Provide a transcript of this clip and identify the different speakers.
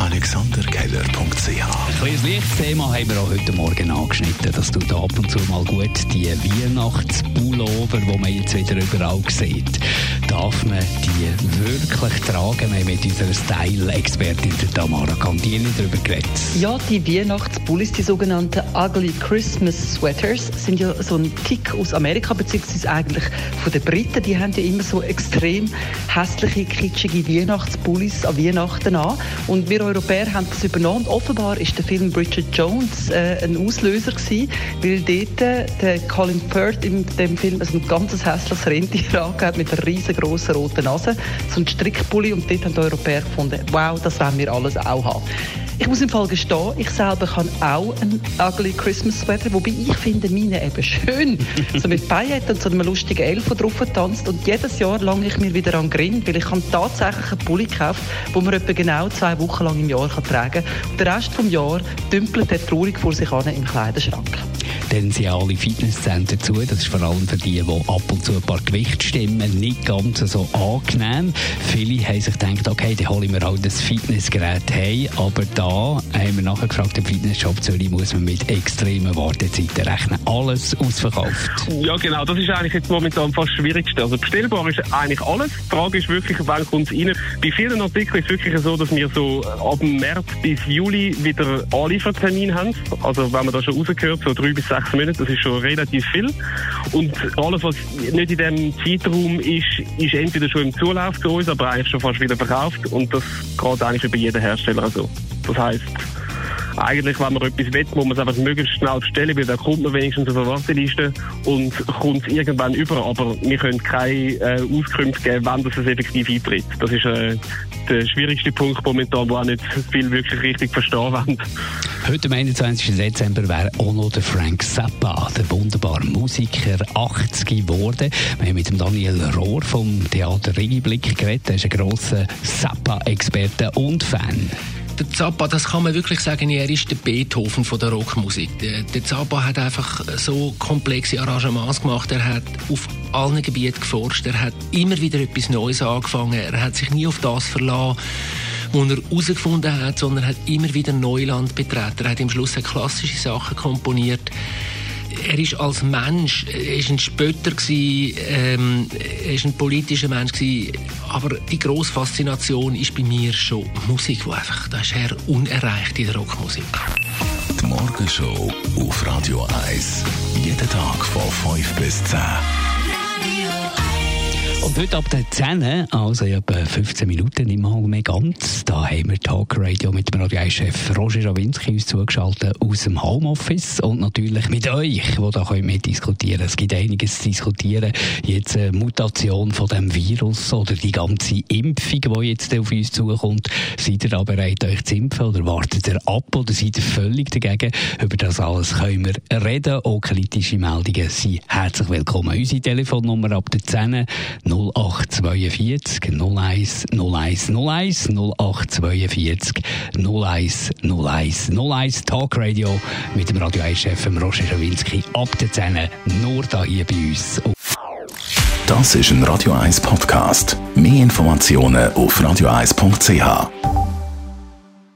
Speaker 1: AlexanderKeller.ch
Speaker 2: Ein kleines Lichtthema haben wir auch heute Morgen angeschnitten. Das tut ab und zu mal gut. Die Weihnachtspullover, die man jetzt wieder überall sieht, darf man die wirklich tragen? Wir haben mit unserer Style-Expertin Tamara Cantini darüber geredet.
Speaker 3: Ja, die Weihnachtspullis, die sogenannten Ugly Christmas Sweaters, sind ja so ein Kick aus Amerika, beziehungsweise eigentlich von den Briten. Die haben ja immer so extrem hässliche, kitschige Weihnachtspullis an Weihnachten an. Und wir Europäer haben das übernommen. Offenbar ist der Film Bridget Jones äh, ein Auslöser gewesen, weil dort äh, der Colin Firth in dem Film also ein ganz hässliches Rentier angehört mit einer riesengroßen roten Nase, so ein Strickpulli. Und dort haben die Europäer gefunden, wow, das wollen wir alles auch haben. Ich muss im Fall gestehen, ich selber kann auch einen ugly Christmas Sweater, wobei ich finde meine eben schön. so mit Pailletten und so einem lustigen Elf, der drauf tanzt. Und jedes Jahr lange ich mir wieder an Grin, weil ich kann tatsächlich einen Pulli gekauft, wo man etwa genau zwei Wochen lang im Jahr kann tragen kann. Und den Rest des Jahres dümpelt er traurig vor sich an im Kleiderschrank.
Speaker 2: Dann sind alle Fitnesszentren zu. Das ist vor allem für die, die ab und zu ein paar Gewichtsstimmen nicht ganz so angenehm. Viele haben sich gedacht, okay, dann hole ich mir halt das Fitnessgerät heim. Aber da haben wir nachher gefragt, im Fitnessshop Zürich muss man mit extremen Wartezeiten rechnen. Alles ausverkauft.
Speaker 4: Ja, genau. Das ist eigentlich jetzt momentan fast das Schwierigste. Also bestellbar ist eigentlich alles. Die Frage ist wirklich, wann kommt es rein? Bei vielen Artikeln ist es wirklich so, dass wir so ab März bis Juli wieder Anliefertermin haben. Also wenn man da schon rausgehört, so drei bis sechs Monate, das ist schon relativ viel. Und alles, was nicht in diesem Zeitraum ist, ist entweder schon im Zulauf zu uns, aber eigentlich schon fast wieder verkauft. Und das geht eigentlich über jeden Hersteller so. Das heisst, eigentlich, wenn man etwas will, muss man es einfach möglichst schnell bestellen, weil dann kommt man wenigstens auf eine Warteliste und kommt irgendwann über. Aber wir können keine äh, Auskünfte geben, wann das effektiv eintritt. Das ist äh, der schwierigste Punkt momentan, wo auch nicht viel wirklich richtig verstehen wollen.
Speaker 2: Heute am 21. Dezember wäre auch noch der Frank Zappa, der wunderbare Musiker, 80 geworden. Wir haben mit dem Daniel Rohr vom Theater Ringiblick geredet. Er ist ein grosser Zappa-Experte und Fan
Speaker 5: der Zappa, das kann man wirklich sagen, er ist der Beethoven von der Rockmusik. Der, der Zappa hat einfach so komplexe Arrangements gemacht. Er hat auf allen Gebieten geforscht. Er hat immer wieder etwas Neues angefangen. Er hat sich nie auf das verlassen wo er herausgefunden hat, sondern hat immer wieder Neuland betreten. Er hat im Schluss klassische Sachen komponiert er ist als Mensch, ist ein Spötter gewesen, ähm, ist ein politischer Mensch gewesen, aber die grosse Faszination ist bei mir schon Musik, wo einfach, das ist er unerreicht in der Rockmusik.
Speaker 1: Die Morgenshow auf Radio 1. Jeden Tag von 5 bis 10.
Speaker 2: Und heute ab der 10, also etwa 15 Minuten im Mal mehr ganz, da haben wir Talk Radio mit dem Radio-Chef Roger Rawinski uns zugeschaltet aus dem Homeoffice und natürlich mit euch, die da können mitdiskutieren Es gibt einiges zu diskutieren. Jetzt eine Mutation von dem Virus oder die ganze Impfung, die jetzt auf uns zukommt. Seid ihr da bereit, euch zu impfen oder wartet ihr ab oder seid ihr völlig dagegen? Über das alles können wir reden. Auch kritische Meldungen sind herzlich willkommen. Unsere Telefonnummer ab der 10 0842 01 01 01 0842 01 01 01 Talk Radio mit dem Radio 1 Chef Roger Schawinski ab der 10 nur da hier bei uns.
Speaker 1: Das ist ein Radio 1 Podcast. Mehr Informationen auf radio1.ch.